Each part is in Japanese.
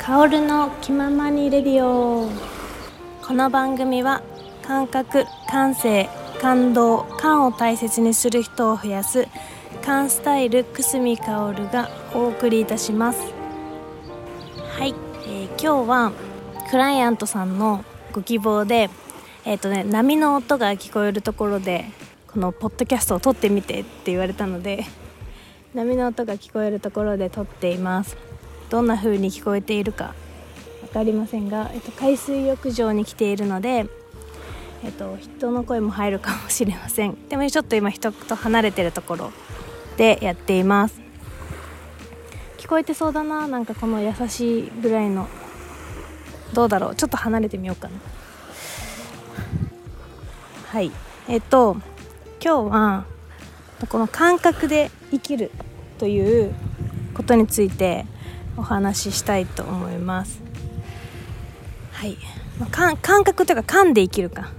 カオルの気ままにレディオ。この番組は感覚感性感動感を大切にする人を増やすカンスタイル久住薫がお送りいたします。はい、えー、今日はクライアントさんのご希望でえっ、ー、とね波の音が聞こえるところでこのポッドキャストを撮ってみてって言われたので波の音が聞こえるところで撮っています。どんな風に聞こえているか分かりませんが、えっと、海水浴場に来ているので、えっと、人の声も入るかもしれません。でもちょっと今人と離れてるところでやっています。聞こえてそうだななんかこの優しいぐらいのどうだろうちょっと離れてみようかな。はい。えっと今日はこの感覚で生きるということについてお話ししたいと思います。はい、まあ、感感覚というか感で生きるか。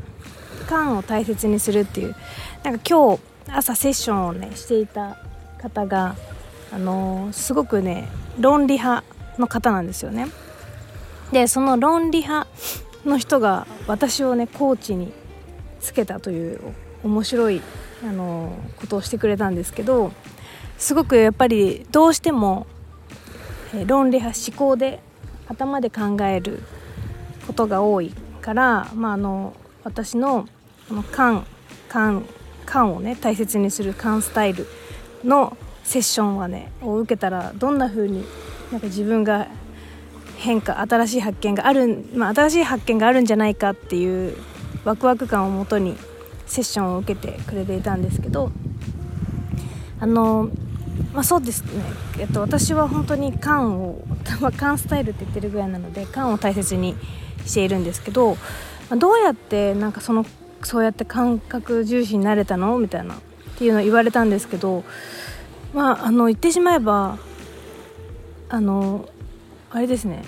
感を大切にするっていう。なんか今日朝セッションをねしていた方があのー、すごくね論理派の方なんですよね。でその論理派の人が私をねコーチにつけたという面白いあのことをしてくれたんですけどすごくやっぱりどうしても論理派思考で頭で考えることが多いから、まあ、あの私のこの感感感をね大切にする感スタイルのセッションはねを受けたらどんな風になんか自分が変化新しい発見がある、まあ、新しい発見があるんじゃないかっていうワクワク感をもとにセッションを受けてくれていたんですけどあのまあ、そうですね、えっと、私は本当に缶を、まあ、缶スタイルって言ってるぐらいなので缶を大切にしているんですけど、まあ、どうやってなんかそのそうやって感覚重視になれたの？みたいなっていうのを言われたんですけどまああの言ってしまえばあのあれですね。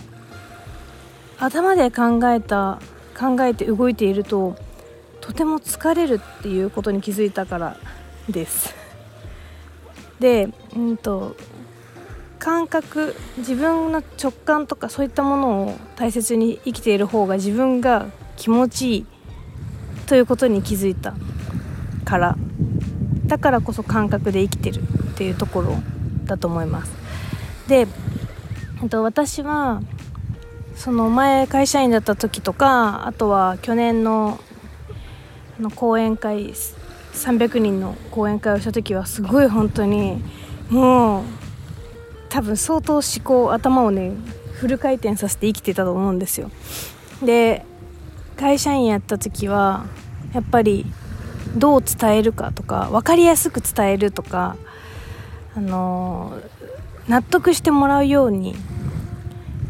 頭で考えた考えて動いているととても疲れるっていうことに気づいたからです。で、うんと、感覚自分の直感とかそういったものを大切に生きている方が自分が気持ちいいということに気づいたから。だからこそ感覚で生きてるっていうところだと思います。で、えっと、私はその前会社員だった時とかあとは去年のの講演会300人の講演会をした時はすごい本当にもう多分相当思考頭をねフル回転させて生きてたと思うんですよ。で会社員やった時はやっぱりどう伝えるかとか分かりやすく伝えるとかあの納得してもらうように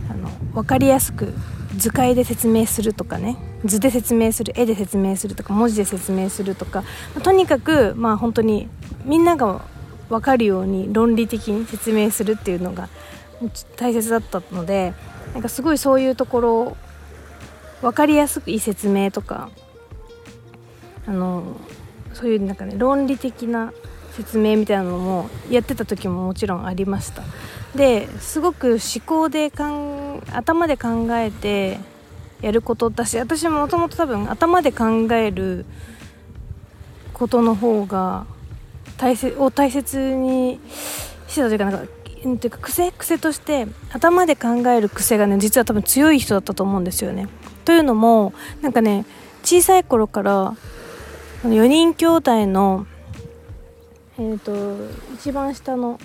あの分かりやすく図解で説明するとかね図で説明する絵で説明するとか文字で説明するとかとにかくまあ本当にみんなが分かるように論理的に説明するっていうのが大切だったのでなんかすごいそういうところ分かりやすくいい説明とかあのそういうなんかね論理的な説明みたいなのもやってた時ももちろんありました。ですごく思考でかん頭で考えてやることだし私ももともと多分頭で考えることの方が大切を大切にしてたというかなんかていうか癖癖として頭で考える癖がね実は多分強い人だったと思うんですよね。というのもなんかね小さい頃から4人兄弟のえっ、ー、と一番下の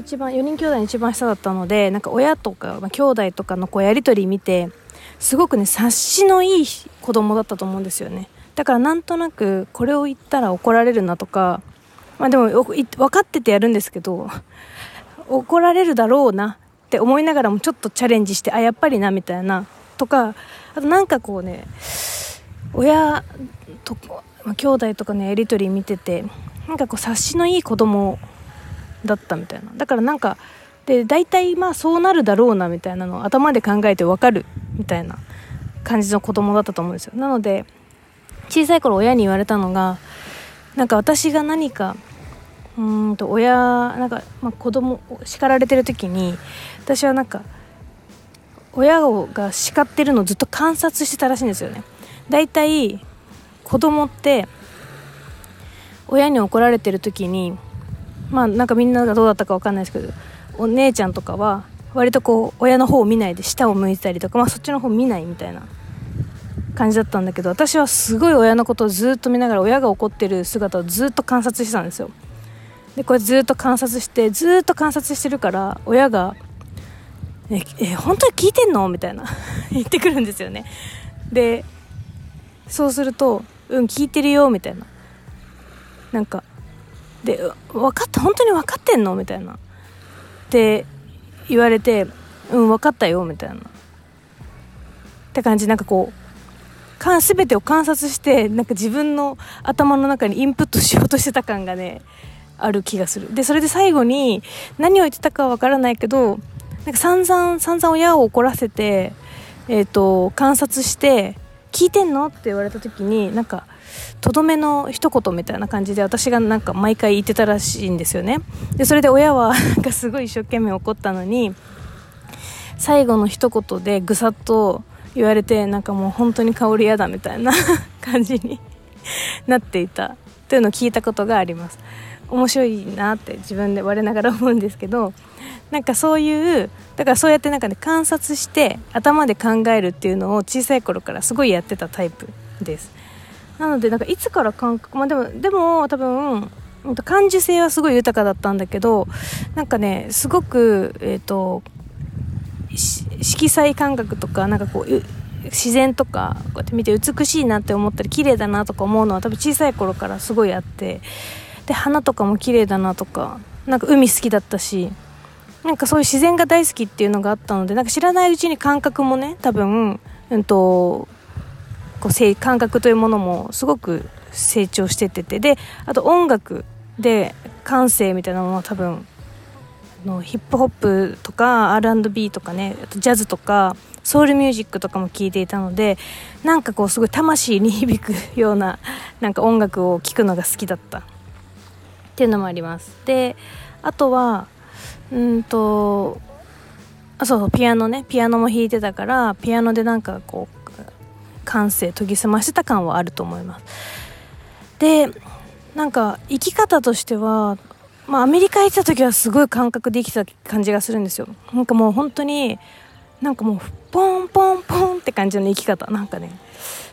一番4人兄弟の一番下だったのでなんか親とか、まあ、兄弟とかのこうやり取り見てすごくね察しのいい子供だったと思うんですよねだからなんとなくこれを言ったら怒られるなとかまあでも分かっててやるんですけど 怒られるだろうなって思いながらもちょっとチャレンジしてあやっぱりなみたいなとかあとなんかこうね親と、ま、兄弟とかのやり取り見ててなんかこう察しのいい子供だったみたいな。だからなんかで大体まあそうなるだろうなみたいなのを頭で考えて分かるみたいな感じの子供だったと思うんですよ。なので小さい頃親に言われたのがなんか私が何かうんと親なんか、まあ、子供叱られてる時に私はなんか親が叱ってるのをずっと観察してたらしいんですよね。だいたい子供って親に怒られてる時にまあなんかみんながどうだったか分かんないですけどお姉ちゃんとかは割とこう親の方を見ないで下を向いてたりとか、まあ、そっちの方見ないみたいな感じだったんだけど私はすごい親のことをずっと見ながら親が怒ってる姿をずっと観察してたんですよ。でこれずっと観察してずっと観察してるから親が「ええ本当に聞いてんの?」みたいな 言ってくるんですよね。でそうすると「うん聞いてるよ」みたいな。なんかで「分かった本当に分かってんの?」みたいな。って言われて「うん分かったよ」みたいな。って感じ。なんかこうか全てを観察してなんか自分の頭の中にインプットしようとしてた感がねある気がするでそれで最後に何を言ってたかわからないけどなんか散々散々親を怒らせて、えーと、観察して「聞いてんの?」って言われた時になんかとどめの一言みたいな感じで私がなんか毎回言ってたらしいんですよねでそれで親は なんかすごい一生懸命怒ったのに最後の一言でぐさっと言われてなんかもう本当に香り嫌だみたいな 感じになっていたというのを聞いたことがあります。面白いなって自分で我ながら思うんですけどなんかそういうだからそうやってなんかね観察して頭で考えるっていうのを小さい頃からすごいやってたタイプです。なのでなんかいつから感覚まあでもでも多分感受性はすごい豊かだったんだけどなんかねすごくえっ、ー、と色彩感覚とかなんかこう自然とかこうやって見て美しいなって思ったり綺麗だなとか思うのは多分小さい頃からすごいあってで花とかも綺麗だなとかなんか海好きだったしなんかそういう自然が大好きっていうのがあったのでなんか知らないうちに感覚もね多分、うんと、こう感覚というものもすごく成長してててであと音楽で感性みたいなものは多分のヒップホップとか R&B とかねあとジャズとかソウルミュージックとかも聴いていたのでなんかこうすごい魂に響くような なんか音楽を聴くのが好きだった。っていうのもあります。であとはうんとあそうそうピアノね。ピアノも弾いてたからピアノでなんかこう感性研ぎ澄ましてた感はあると思います。でなんか生き方としてはまあ、アメリカ行った時はすごい感覚できた感じがするんですよ。なんかもう本当になんかもうポンポンポンって感じの生き方。なんかね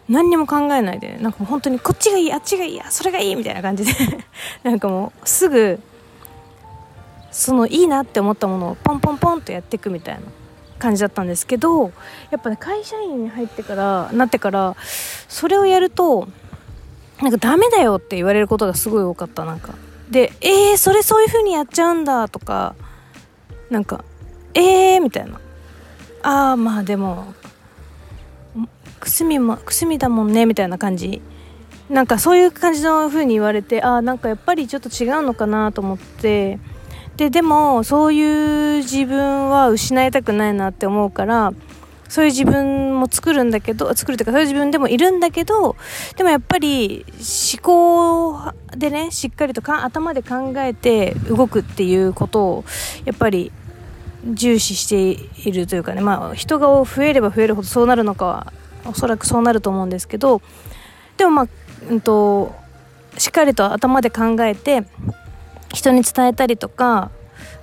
何にも考えないでなんかもう本当にこっちがいいあっちがいいあそれがいいみたいな感じで。なんかもうすぐそのいいなって思ったものをポンポンポンとやっていくみたいな感じだったんですけどやっぱね会社員に入ってからなってからそれをやるとなんかダメだよって言われることがすごい多かったなんか。で「えー、それそういう風にやっちゃうんだ」とかなんか「えー」みたいな「ああまあでもくすみもくすみだもんね」みたいな感じ。なんかそういう感じの風に言われてああなんかやっぱりちょっと違うのかなと思って。ででもそういう自分は失いたくないなって思うからそういう自分も作るんだけど作るというかそういう自分でもいるんだけどでもやっぱり思考でねしっかりとか頭で考えて動くっていうことをやっぱり重視しているというかねまあ人が増えれば増えるほどそうなるのかはおそらくそうなると思うんですけどでもまあ、うんと、しっかりと頭で考えて人に伝えたりとか、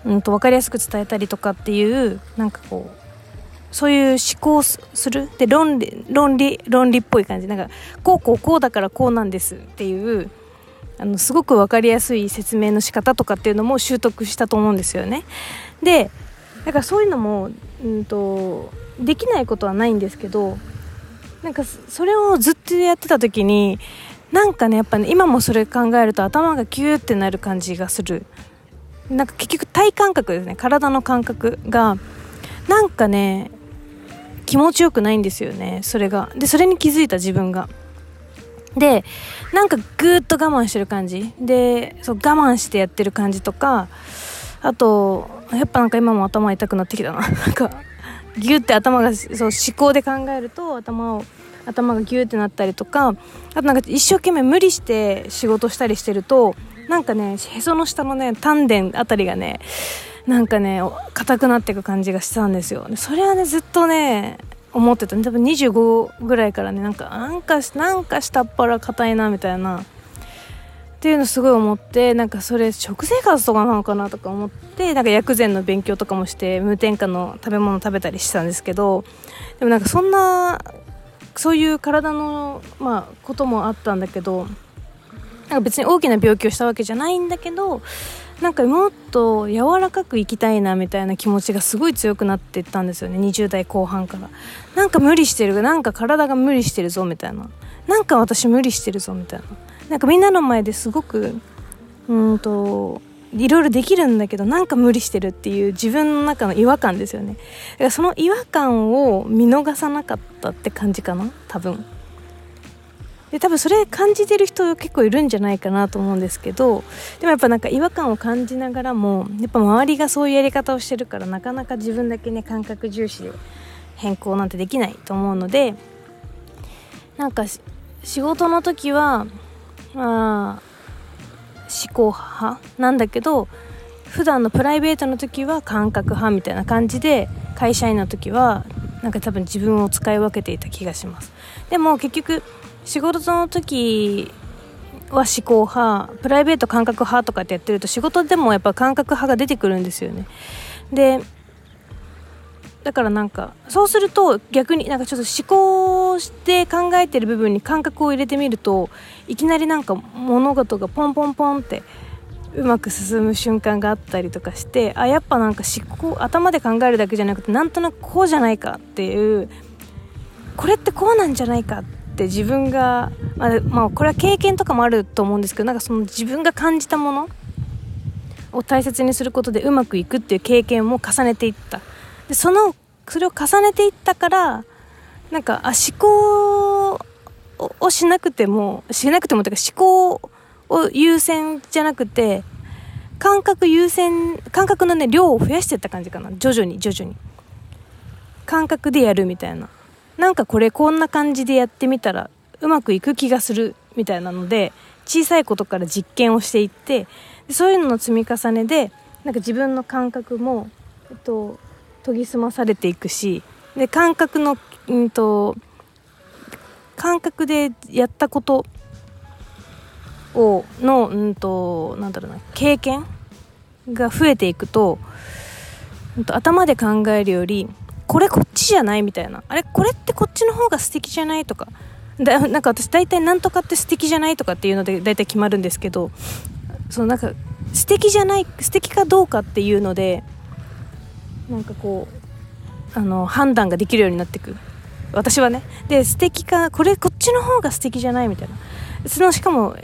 うんと分かりやすく伝えたりとかっていうなんかこうそういう思考する？で論理論理論理っぽい感じ。なんかこうこうこうだからこうなんですっていうあのすごく分かりやすい説明の仕方とかっていうのも習得したと思うんですよね。でだからそういうのも、うんと、できないことはないんですけどなんかそれをずっとやってた時になんかねやっぱね今もそれ考えると頭がキューってなる感じがする。なんか結局体感覚ですね。体の感覚が。なんかね気持ちよくないんですよねそれが。でそれに気づいた自分が。でなんかぐーっと我慢してる感じ。でそう我慢してやってる感じとかあとやっぱなんか今も頭痛くなってきたな。なんかギュって頭がそう思考で考えると頭を頭がギューってなったりとかあとなんか一生懸命無理して仕事したりしてるとなんかねへその下のね丹田あたりがねなんかね硬くなっていく感じがしたんですよ。それはねずっとね思ってた。多分25ぐらいからねなんかなんかなんか下っ腹硬いなみたいな。っていうのすごい思ってなんかそれ食生活とかなのかなとか思ってなんか薬膳の勉強とかもして無添加の食べ物食べたりしてたんですけどでもなんかそんなそういう体の、まあ、こともあったんだけどなんか別に大きな病気をしたわけじゃないんだけどなんかもっと柔らかく生きたいなみたいな気持ちがすごい強くなっていったんですよね。20代後半から。なんか無理してる。なんか体が無理してるぞみたいな。なんか私無理してるぞみたいな。なんかみんなの前ですごくうんといろいろできるんだけどなんか無理してるっていう自分の中の違和感ですよね。だからその違和感を見逃さなかったって感じかな。多分。で多分それ感じてる人結構いるんじゃないかなと思うんですけどでもやっぱなんか違和感を感じながらもやっぱ周りがそういうやり方をしてるからなかなか自分だけね感覚重視で変更なんてできないと思うのでなんか仕事の時はまあ思考派なんだけど普段のプライベートの時は感覚派みたいな感じで会社員の時はなんか多分自分を使い分けていた気がします。でも結局仕事の時は思考派プライベート感覚派とかってやってると仕事でもやっぱ感覚派が出てくるんですよね。でだからなんかそうすると逆になんかちょっと思考して考えてる部分に感覚を入れてみるといきなりなんか物事がポンポンポンってうまく進む瞬間があったりとかしてあやっぱなんか思考頭で考えるだけじゃなくてなんとなくこうじゃないかっていうこれってこうなんじゃないかって自分が、まあ、まあ、これは経験とかもあると思うんですけどなんかその自分が感じたものを大切にすることでうまくいくっていう経験も重ねていった。でそのそれを重ねていったからなんかあ思考をしなくてもしなくてもというか思考を優先じゃなくて感覚優先感覚のね量を増やしていった感じかな。徐々に徐々に。感覚でやるみたいな。なんかこれこんな感じでやってみたらうまくいく気がするみたいなので小さいことから実験をしていってそういうのの積み重ねでなんか自分の感覚も、えっと、研ぎ澄まされていくしで感覚の、うんと、感覚でやったことをの、うんと、なんだろうな経験が増えていくと、うんと、頭で考えるよりこれこっちじゃないみたいな。あれこれってこっちの方が素敵じゃないとか。だ なんか私大体なんとかって素敵じゃないとかっていうので大体決まるんですけどそのなんか素敵じゃない素敵かどうかっていうのでなんかこうあの判断ができるようになってく。私はね。で素敵かこれこっちの方が素敵じゃないみたいな。そのしかも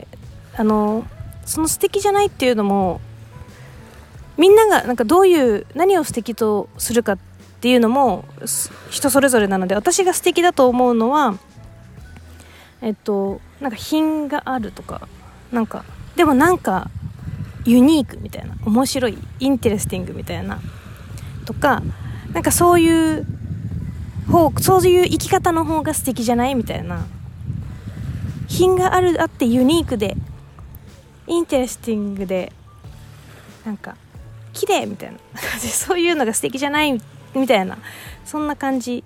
あのその素敵じゃないっていうのもみんながなんかどういう何を素敵とするかっていうのも人それぞれなので私が素敵だと思うのはえっとなんか品があるとかなんかでもなんかユニークみたいな面白い interesting みたいなとかなんかそういう方そういう生き方の方が素敵じゃない？みたいな品があるあってユニークで interesting でなんか綺麗みたいなそういうのが素敵じゃない？みたいな。そんな感じ。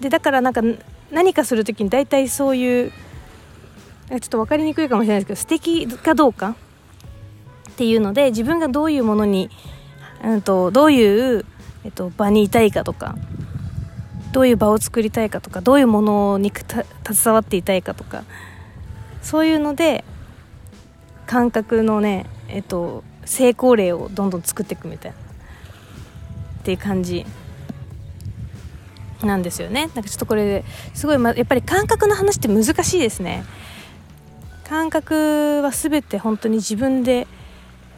でだからなんか何かする時に大体そういうちょっと分かりにくいかもしれないですけど素敵かどうか。っていうので自分がどういうものにうんと、どういう、えっと、場にいたいかとかどういう場を作りたいかとかどういうものに携わっていたいかとかそういうので感覚のね、えっと、成功例をどんどん作っていくみたいな。っていう感じなんですよね。なんかちょっとこれすごい、ま、やっぱり感覚の話って難しいですね。感覚は全て本当に自分で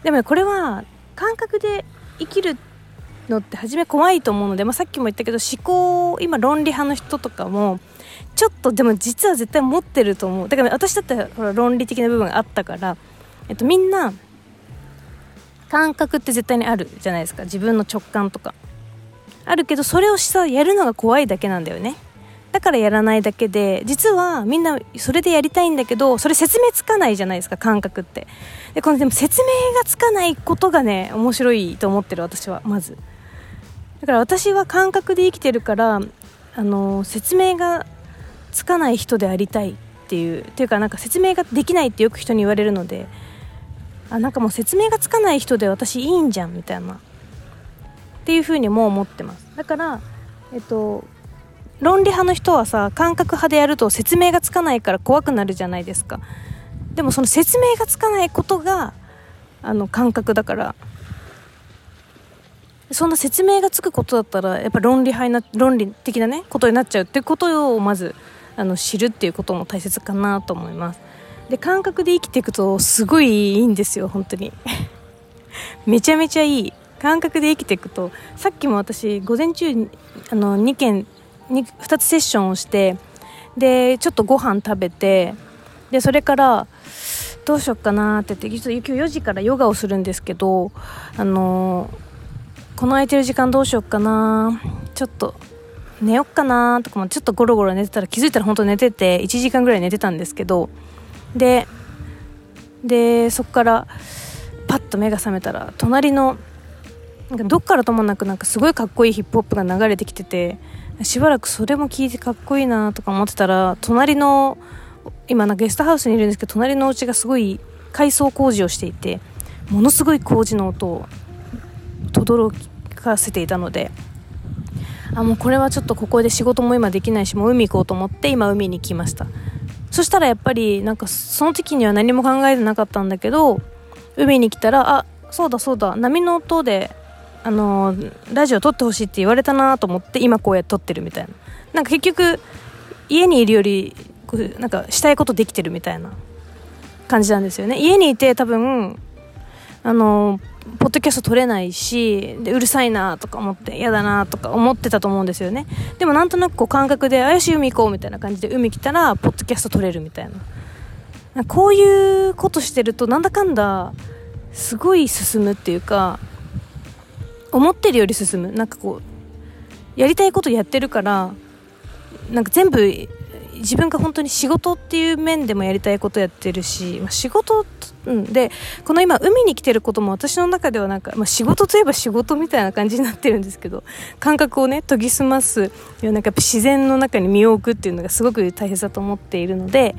でもこれは感覚で生きるのって初め怖いと思うので、まあ、さっきも言ったけど思考今論理派の人とかもちょっとでも実は絶対持ってると思う。だから私だってほら論理的な部分があったから、えっと、みんな感覚って絶対にあるじゃないですか。自分の直感とか。あるけどそれをさやるのが怖いだけなんだよね。だからやらないだけで実はみんなそれでやりたいんだけどそれ説明つかないじゃないですか感覚って。でこのでも説明がつかないことがね面白いと思ってる私は。まず。だから私は感覚で生きてるからあの説明がつかない人でありたいっていう。っていうかなんか説明ができないってよく人に言われるのであなんかもう説明がつかない人で私いいんじゃんみたいな。っていうふうにも思ってます。だからえっと論理派の人はさ感覚派でやると説明がつかないから怖くなるじゃないですか。でもその説明がつかないことがあの感覚だから。そんな説明がつくことだったらやっぱ論理派な論理的なねことになっちゃうってことをまずあの知るっていうことも大切かなと思います。で感覚で生きていくとすごいいいんですよ本当に。めちゃめちゃいい。感覚で生きていくとさっきも私午前中あの2件 2, 2つセッションをしてでちょっとご飯食べてでそれからどうしよっかなって言って今日4時からヨガをするんですけどあのこの空いてる時間どうしよっかなちょっと寝よっかなとかもちょっとゴロゴロ寝てたら気づいたら本当寝てて1時間ぐらい寝てたんですけどででそこからパッと目が覚めたら隣のなんかどっからともなくなんかすごいかっこいいヒップホップが流れてきててしばらくそれも聞いてかっこいいなとか思ってたら隣の今なゲストハウスにいるんですけど隣のお家がすごい改装工事をしていてものすごい工事の音を轟かせていたのであもうこれはちょっとここで仕事も今できないしもう海行こうと思って今海に来ました。そしたらやっぱりなんかその時には何も考えてなかったんだけど海に来たらあそうだそうだ波の音であのラジオ撮ってほしいって言われたなと思って今こうやって撮ってるみたいな。なんか結局家にいるよりなんかしたいことできてるみたいな感じなんですよね。家にいて多分あのポッドキャスト撮れないしでうるさいなとか思って嫌だなとか思ってたと思うんですよね。でもなんとなくこう感覚で「あよし海行こう」みたいな感じで海来たらポッドキャスト撮れるみたいな。こういうことしてるとなんだかんだすごい進むっていうか思ってるより進む。なんかこうやりたいことやってるからなんか全部自分が本当に仕事っていう面でもやりたいことやってるし、まあ、仕事、うん、でこの今海に来てることも私の中ではなんか、まあ、仕事といえば仕事みたいな感じになってるんですけど感覚をね研ぎ澄ますなんか自然の中に身を置くっていうのがすごく大切だと思っているので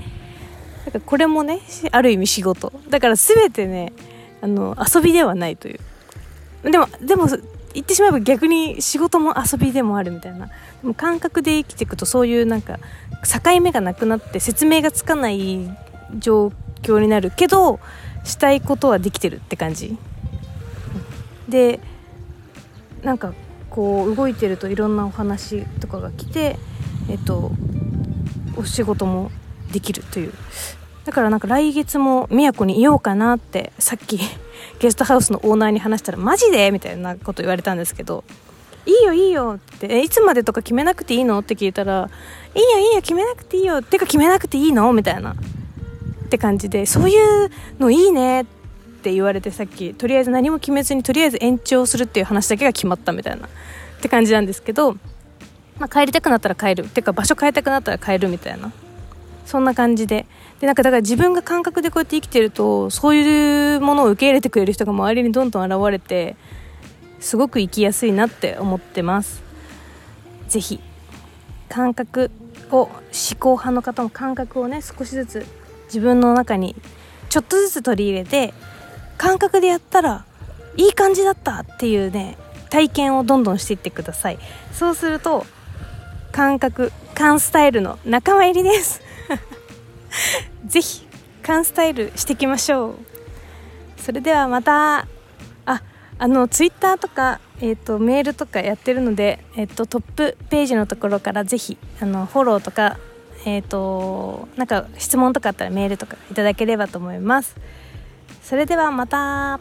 だかこれもねある意味仕事。だから全てねあの遊びではないという。でもでも言ってしまえば逆に仕事も遊びでもあるみたいな。でも感覚で生きていくとそういうなんか境目がなくなって説明がつかない状況になるけどしたいことはできてるって感じ。でなんかこう動いてるといろんなお話とかが来てえっとお仕事もできるという。だからなんか来月も宮古にいようかなってさっき ゲストハウスのオーナーに話したらマジでみたいなこと言われたんですけどいいよいいよってえいつまでとか決めなくていいの？って聞いたらいいよいいよ決めなくていいよってか決めなくていいの？みたいなって感じでそういうのいいねって言われてさっきとりあえず何も決めずにとりあえず延長するっていう話だけが決まったみたいなって感じなんですけど、まあ、帰りたくなったら帰るっていうか場所変えたくなったら帰るみたいな。そんな感じで。でなんかだから自分が感覚でこうやって生きてるとそういうものを受け入れてくれる人が周りにどんどん現れてすごく生きやすいなって思ってます。是非感覚を思考派の方も感覚をね少しずつ自分の中にちょっとずつ取り入れて感覚でやったらいい感じだったっていうね体験をどんどんしていってください。そうすると感覚感スタイルの仲間入りです。ぜひ缶スタイルしていきましょう。それではまた。あのツイッターとか、えーと、メールとかやってるので、えーと、トップページのところからぜひあのフォローとかえっ、ー、となんか質問とかあったらメールとかいただければと思います。それではまた。